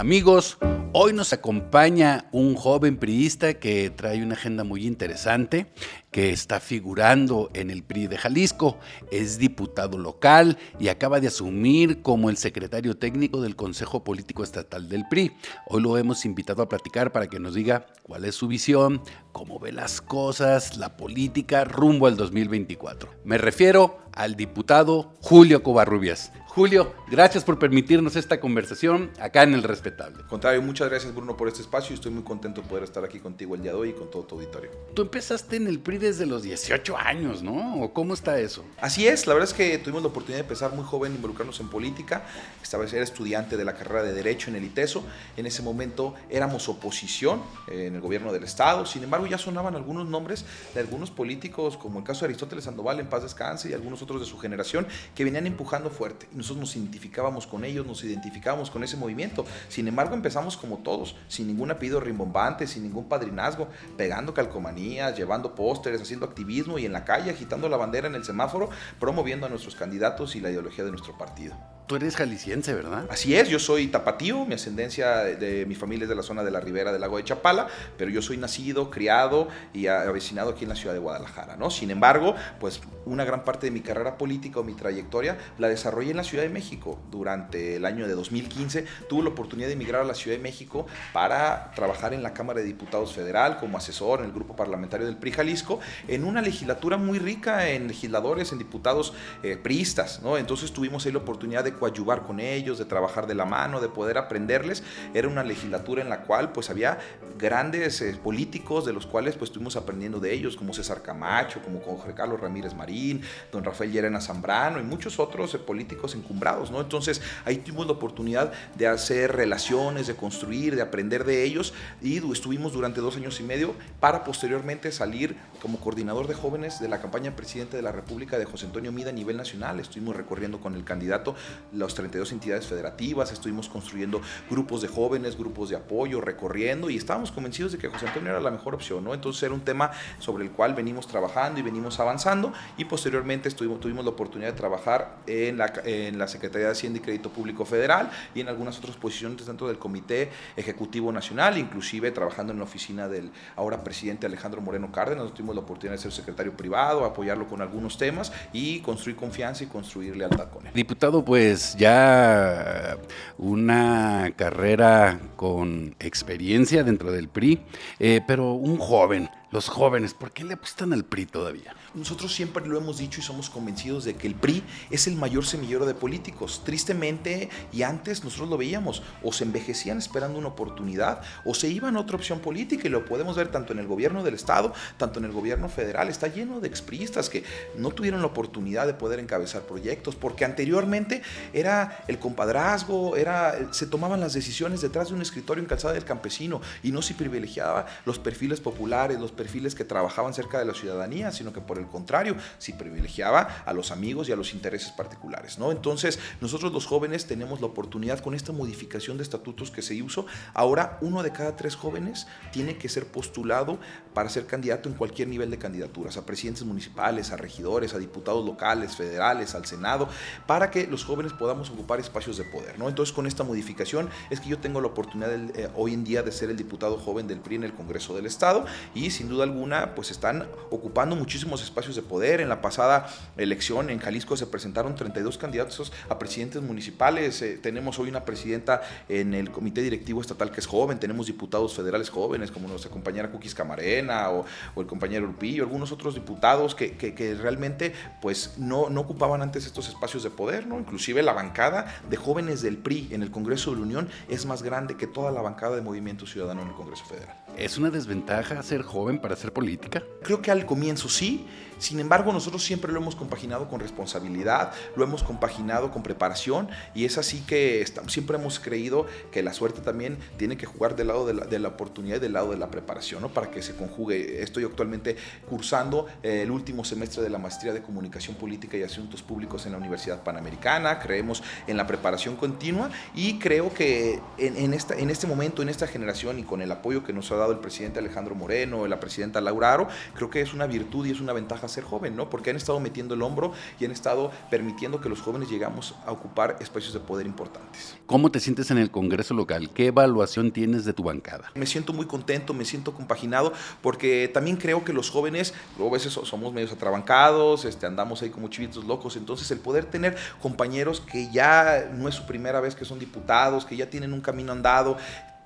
Amigos, hoy nos acompaña un joven priista que trae una agenda muy interesante, que está figurando en el PRI de Jalisco, es diputado local y acaba de asumir como el secretario técnico del Consejo Político Estatal del PRI. Hoy lo hemos invitado a platicar para que nos diga cuál es su visión, cómo ve las cosas, la política rumbo al 2024. Me refiero al diputado Julio Covarrubias. Julio, gracias por permitirnos esta conversación acá en El Respetable. Contrario, muchas gracias Bruno por este espacio y estoy muy contento de poder estar aquí contigo el día de hoy y con todo tu auditorio. Tú empezaste en el PRI desde los 18 años, ¿no? ¿O cómo está eso? Así es, la verdad es que tuvimos la oportunidad de empezar muy joven, involucrarnos en política. Estaba era estudiante de la carrera de Derecho en el ITESO. En ese momento éramos oposición eh, en el gobierno del Estado. Sin embargo, ya sonaban algunos nombres de algunos políticos, como el caso de Aristóteles Sandoval en paz descanse y algunos otros de su generación, que venían empujando fuerte nosotros nos identificábamos con ellos, nos identificábamos con ese movimiento. Sin embargo, empezamos como todos, sin ningún apellido rimbombante, sin ningún padrinazgo, pegando calcomanías, llevando pósteres, haciendo activismo y en la calle agitando la bandera en el semáforo, promoviendo a nuestros candidatos y la ideología de nuestro partido. Tú eres jalisciense, ¿verdad? Así es, yo soy tapatío, mi ascendencia de, mi familia es de la zona de la ribera del lago de Chapala, pero yo soy nacido, criado y avecinado aquí en la ciudad de Guadalajara, ¿no? Sin embargo, pues una gran parte de mi carrera política o mi trayectoria la desarrollé en la Ciudad de México. Durante el año de 2015 tuve la oportunidad de emigrar a la Ciudad de México para trabajar en la Cámara de Diputados Federal como asesor en el grupo parlamentario del PRI Jalisco, en una legislatura muy rica en legisladores, en diputados eh, priistas, ¿no? Entonces tuvimos ahí la oportunidad de coadyuvar con ellos, de trabajar de la mano, de poder aprenderles. Era una legislatura en la cual pues había grandes eh, políticos de los cuales pues estuvimos aprendiendo de ellos, como César Camacho, como Jorge Carlos Ramírez Marín, don Rafael Llerena Zambrano y muchos otros eh, políticos encumbrados, ¿no? Entonces ahí tuvimos la oportunidad de hacer relaciones, de construir, de aprender de ellos y estuvimos durante dos años y medio para posteriormente salir como coordinador de jóvenes de la campaña presidente de la República de José Antonio Mida a nivel nacional. Estuvimos recorriendo con el candidato las 32 entidades federativas, estuvimos construyendo grupos de jóvenes, grupos de apoyo, recorriendo y estábamos convencidos de que José Antonio era la mejor opción, ¿no? Entonces era un tema sobre el cual venimos trabajando y venimos avanzando y posteriormente estuvimos, tuvimos la oportunidad de trabajar en la, en la Secretaría de Hacienda y Crédito Público Federal y en algunas otras posiciones dentro del Comité Ejecutivo Nacional, inclusive trabajando en la oficina del ahora presidente Alejandro Moreno Cárdenas, tuvimos la oportunidad de ser secretario privado, apoyarlo con algunos temas y construir confianza y construir lealtad con él. Diputado, pues pues, ya una carrera con experiencia dentro del PRI, eh, pero un joven los jóvenes, ¿por qué le apuestan al PRI todavía? Nosotros siempre lo hemos dicho y somos convencidos de que el PRI es el mayor semillero de políticos. Tristemente, y antes nosotros lo veíamos, o se envejecían esperando una oportunidad, o se iban a otra opción política, y lo podemos ver tanto en el gobierno del Estado, tanto en el gobierno federal. Está lleno de expristas que no tuvieron la oportunidad de poder encabezar proyectos, porque anteriormente era el compadrazgo, era, se tomaban las decisiones detrás de un escritorio en calzada del campesino, y no se privilegiaba los perfiles populares, los perfiles que trabajaban cerca de la ciudadanía, sino que por el contrario, si privilegiaba a los amigos y a los intereses particulares. ¿no? Entonces, nosotros los jóvenes tenemos la oportunidad con esta modificación de estatutos que se hizo, ahora uno de cada tres jóvenes tiene que ser postulado para ser candidato en cualquier nivel de candidaturas, a presidentes municipales, a regidores, a diputados locales, federales, al Senado, para que los jóvenes podamos ocupar espacios de poder. ¿no? Entonces, con esta modificación es que yo tengo la oportunidad eh, hoy en día de ser el diputado joven del PRI en el Congreso del Estado y sin duda alguna, pues están ocupando muchísimos espacios de poder. En la pasada elección en Jalisco se presentaron 32 candidatos a presidentes municipales. Eh, tenemos hoy una presidenta en el comité directivo estatal que es joven. Tenemos diputados federales jóvenes como nuestra compañera Cookies Camarena o, el compañero Urpillo, algunos otros diputados que, que, realmente pues no, no ocupaban antes estos espacios de poder, ¿no? Inclusive la bancada de jóvenes del PRI en el Congreso de la Unión es más grande que toda la bancada de Movimiento Ciudadano en el Congreso Federal. ¿Es una desventaja ser joven para hacer política? Creo que al comienzo sí, sin embargo, nosotros siempre lo hemos compaginado con responsabilidad, lo hemos compaginado con preparación y es así que siempre hemos creído que la suerte también tiene que jugar del lado de la, oportunidad y del lado de la preparación, ¿no? para que se conjugue. Estoy actualmente cursando eh, el último semestre de la maestría de comunicación política y asuntos públicos en la Universidad Panamericana. Creemos en la preparación continua y creo que en, esta, en este momento, en esta generación y con el apoyo que nos ha dado el presidente Alejandro Moreno, la presidenta Laura Aro, creo que es una virtud y es una ventaja ser joven, ¿no? Porque han estado metiendo el hombro y han estado permitiendo que los jóvenes llegamos a ocupar espacios de poder importantes. ¿Cómo te sientes en el Congreso local? ¿Qué evaluación tienes de tu bancada? Me siento muy contento, me siento compaginado, porque también creo que los jóvenes, luego a veces somos medios atrabancados, este, andamos ahí como chivitos locos, entonces el poder tener compañeros que ya no es su primera vez que son diputados, que ya tienen un camino andado,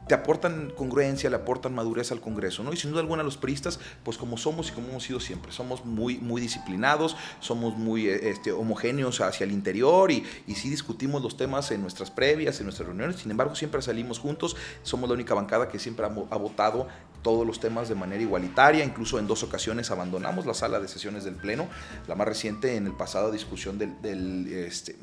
te aportan congruencia, le aportan madurez al Congreso, ¿no? Y sin duda alguna los priistas, pues como somos y como hemos sido siempre, somos muy, muy disciplinados, somos muy eh, este, homogéneos hacia el interior y, y sí discutimos los temas en nuestras previas, en nuestras reuniones, sin embargo siempre salimos juntos, somos la única bancada que siempre ha, ha votado todos los temas de manera igualitaria, incluso en dos ocasiones abandonamos la sala de sesiones del Pleno, la más reciente en el pasado discusión del, del, este,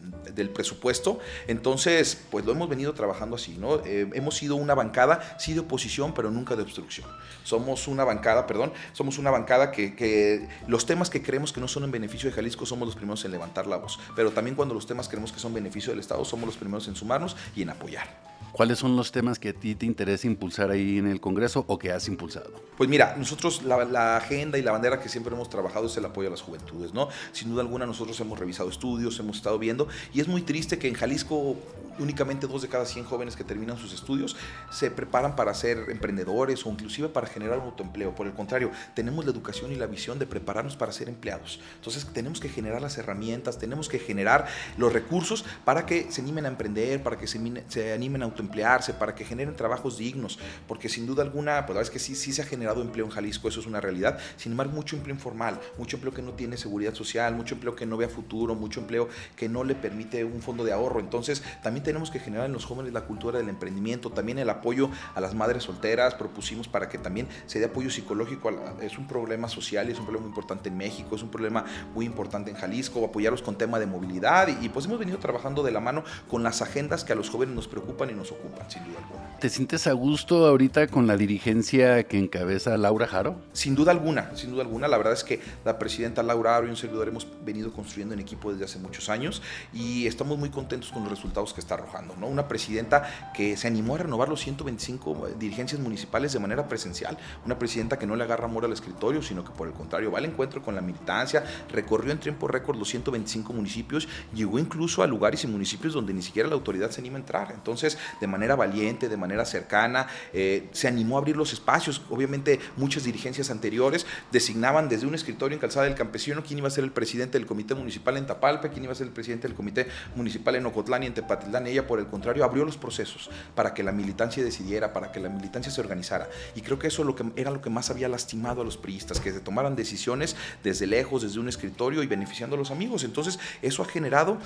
presupuesto, entonces pues lo hemos venido trabajando así, ¿no? Eh, hemos sido una bancada bancada, sí de oposición, pero nunca de obstrucción. Somos una bancada, perdón, somos una bancada que, que, los temas que creemos que no son en beneficio de Jalisco somos los primeros en levantar la voz, pero también cuando los temas creemos que son beneficio del Estado somos los primeros en sumarnos y en apoyar. ¿Cuáles son los temas que a ti te interesa impulsar ahí en el Congreso o que has impulsado? Pues mira, nosotros la, agenda y la bandera que siempre hemos trabajado es el apoyo a las juventudes, ¿no? Sin duda alguna nosotros hemos revisado estudios, hemos estado viendo y es muy triste que en Jalisco únicamente dos de cada 100 jóvenes que terminan sus estudios se preparan para ser emprendedores o inclusive para generar un autoempleo. Por el contrario, tenemos la educación y la visión de prepararnos para ser empleados. Entonces tenemos que generar las herramientas, tenemos que generar los recursos para que se animen a emprender, para que se, se animen a autoemplearse, para que generen trabajos dignos, porque sin duda alguna, pues la verdad es que sí, sí se ha generado empleo en Jalisco, eso es una realidad. Sin embargo, mucho empleo informal, mucho empleo que no tiene seguridad social, mucho empleo que no vea futuro, mucho empleo que no le permite un fondo de ahorro. Entonces, también tenemos que generar en los jóvenes la cultura del emprendimiento, también el apoyo a las madres solteras, propusimos para que también se dé apoyo psicológico, es un problema social y es un problema muy importante en México, es un problema muy importante en Jalisco, apoyarlos con tema de movilidad y, y pues hemos venido trabajando de la mano con las agendas que a los jóvenes nos preocupan y nos ocupan, sin duda alguna. ¿Te sientes a gusto ahorita con la dirigencia que encabeza Laura Jaro? Sin duda alguna, sin duda alguna. La verdad es que la presidenta Laura Jaro y un servidor hemos venido construyendo en equipo desde hace muchos años y estamos muy contentos con los resultados que arrojando. ¿no? Una presidenta que se animó a renovar los 125 dirigencias municipales de manera presencial. Una presidenta que no le agarra amor al escritorio, sino que por el contrario va al encuentro con la militancia, recorrió en tiempo récord los 125 municipios, llegó incluso a lugares y municipios donde ni siquiera la autoridad se anima a entrar. Entonces, de manera valiente, de manera cercana, eh, se animó a abrir los espacios. Obviamente, muchas dirigencias anteriores designaban desde un escritorio en Calzada del Campesino quién iba a ser el presidente del comité municipal en Tapalpa, quién iba a ser el presidente del comité municipal en Ocotlán y en Tepatitlán. Ella, por el contrario, abrió los procesos para que la militancia decidiera, para que la militancia se organizara. Y creo que eso lo que, era lo que más había lastimado a los priistas, que se tomaran decisiones desde lejos, desde un escritorio y beneficiando a los amigos. Entonces, eso ha generado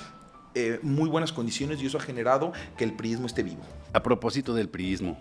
eh, muy buenas condiciones y eso ha generado que el priismo esté vivo. A propósito del priismo,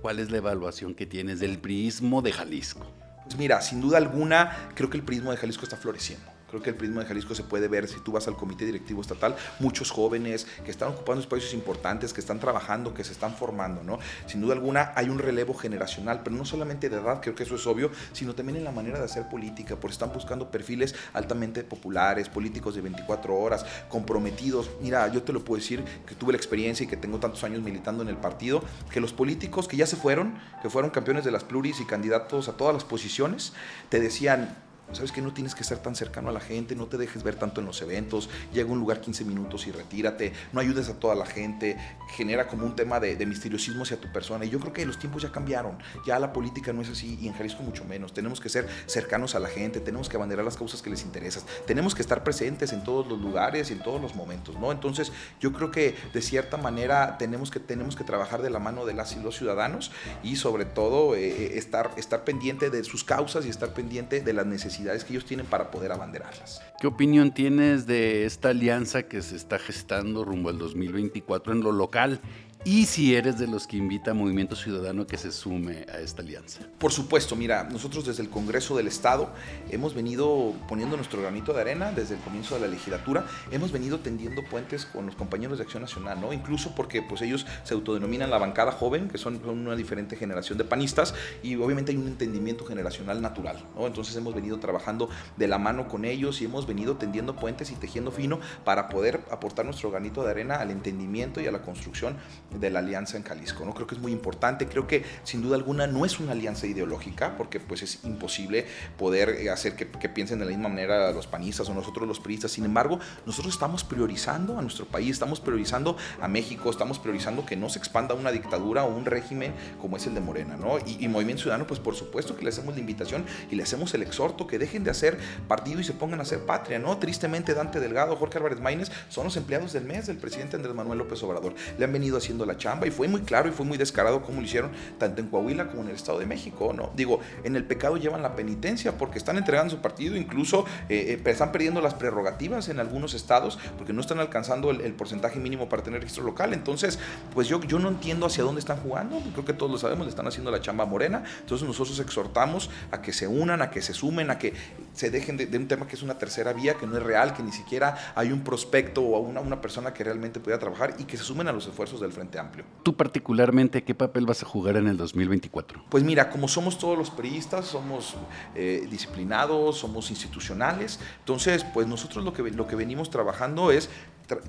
¿cuál es la evaluación que tienes del priismo de Jalisco? Pues mira, sin duda alguna, creo que el priismo de Jalisco está floreciendo. Creo que el prisma de Jalisco se puede ver si tú vas al comité directivo estatal, muchos jóvenes que están ocupando espacios importantes, que están trabajando, que se están formando, ¿no? Sin duda alguna hay un relevo generacional, pero no solamente de edad, creo que eso es obvio, sino también en la manera de hacer política, porque están buscando perfiles altamente populares, políticos de 24 horas, comprometidos. Mira, yo te lo puedo decir que tuve la experiencia y que tengo tantos años militando en el partido, que los políticos que ya se fueron, que fueron campeones de las pluris y candidatos a todas las posiciones, te decían, sabes que no tienes que estar tan cercano a la gente, no te dejes ver tanto en los eventos, llega a un lugar 15 minutos y retírate, no ayudes a toda la gente, genera como un tema de, misteriosismo hacia tu persona. Y yo creo que los tiempos ya cambiaron, ya la política no es así y en Jalisco mucho menos. Tenemos que ser cercanos a la gente, tenemos que abanderar las causas que les interesan, tenemos que estar presentes en todos los lugares y en todos los momentos, ¿no? Entonces yo creo que de cierta manera tenemos que, tenemos que trabajar de la mano de las y los ciudadanos y sobre todo eh, estar, estar pendiente de sus causas y estar pendiente de las necesidades que ellos tienen para poder abanderarlas. ¿Qué opinión tienes de esta alianza que se está gestando rumbo al 2024 en lo local y si eres de los que invita a Movimiento Ciudadano que se sume a esta alianza. Por supuesto, mira, nosotros desde el Congreso del Estado hemos venido poniendo nuestro granito de arena desde el comienzo de la legislatura, hemos venido tendiendo puentes con los compañeros de Acción Nacional, ¿no? Incluso porque pues ellos se autodenominan la bancada joven, que son una diferente generación de panistas y obviamente hay un entendimiento generacional natural, ¿no? Entonces hemos venido trabajando de la mano con ellos y hemos venido tendiendo puentes y tejiendo fino para poder aportar nuestro granito de arena al entendimiento y a la construcción de la alianza en Jalisco. ¿no? Creo que es muy importante, creo que sin duda alguna no es una alianza ideológica, porque pues es imposible poder eh, hacer que, piensen de la misma manera los panistas o nosotros los priistas. Sin embargo, nosotros estamos priorizando a nuestro país, estamos priorizando a México, estamos priorizando que no se expanda una dictadura o un régimen como es el de Morena. ¿no? Y, Movimiento Ciudadano, pues por supuesto que le hacemos la invitación y le hacemos el exhorto que dejen de hacer partido y se pongan a hacer patria. ¿no? Tristemente, Dante Delgado, Jorge Álvarez Maínez son los empleados del mes del presidente Andrés Manuel López Obrador. Le han venido haciendo la chamba y fue muy claro y fue muy descarado como lo hicieron tanto en Coahuila como en el Estado de México, ¿no? Digo, en el pecado llevan la penitencia porque están entregando su partido, incluso eh, eh, están perdiendo las prerrogativas en algunos estados porque no están alcanzando el, porcentaje mínimo para tener registro local. Entonces, pues yo, yo no entiendo hacia dónde están jugando, creo que todos lo sabemos, le están haciendo la chamba morena. Entonces nosotros exhortamos a que se unan, a que se sumen, a que se dejen de, un tema que es una tercera vía, que no es real, que ni siquiera hay un prospecto o una, una persona que realmente pueda trabajar y que se sumen a los esfuerzos del Frente Amplio. Tú particularmente, ¿qué papel vas a jugar en el 2024? Pues mira, como somos todos los periodistas, somos eh, disciplinados, somos institucionales, entonces pues nosotros lo que, lo que venimos trabajando es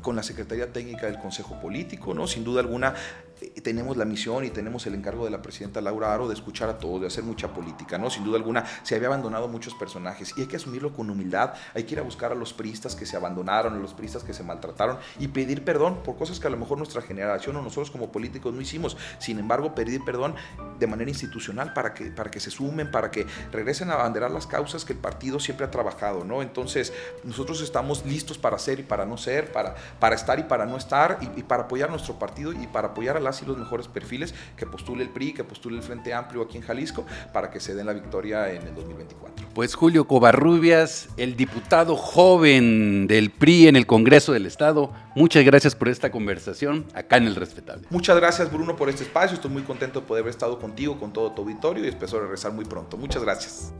con la Secretaría Técnica del Consejo Político, ¿no? Sin duda alguna eh, tenemos la misión y tenemos el encargo de la presidenta Laura Aro de escuchar a todos, de hacer mucha política, ¿no? Sin duda alguna se había abandonado muchos personajes y hay que asumirlo con humildad, hay que ir a buscar a los priistas que se abandonaron, a los priistas que se maltrataron y pedir perdón por cosas que a lo mejor nuestra generación o nosotros como políticos no hicimos. Sin embargo, pedir perdón de manera institucional para que, para que se sumen, para que regresen a abanderar las causas que el partido siempre ha trabajado, ¿no? Entonces, nosotros estamos listos para ser y para no ser, para, para estar y para no estar y, y para apoyar nuestro partido y para apoyar a las y los mejores perfiles que postule el PRI, que postule el Frente Amplio aquí en Jalisco para que se den la victoria en el 2024. Pues Julio Covarrubias, el diputado joven del PRI en el Congreso del Estado, muchas gracias por esta conversación acá en El Respetable. Muchas gracias Bruno por este espacio, estoy muy contento de poder haber estado contigo, con todo tu auditorio y espero regresar muy pronto. Muchas gracias.